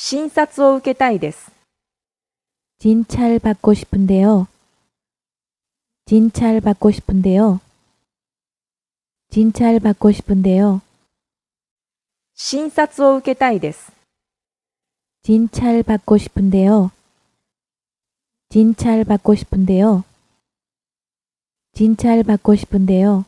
診察を受けたいです。 진찰 받고 싶은데요. 진찰 받고 싶은데요. 진찰 받고 싶은데요. 診察を受けたいです。 진찰 받고 싶은데요. 진찰 받고 싶은데요. 진찰 받고 싶은데요.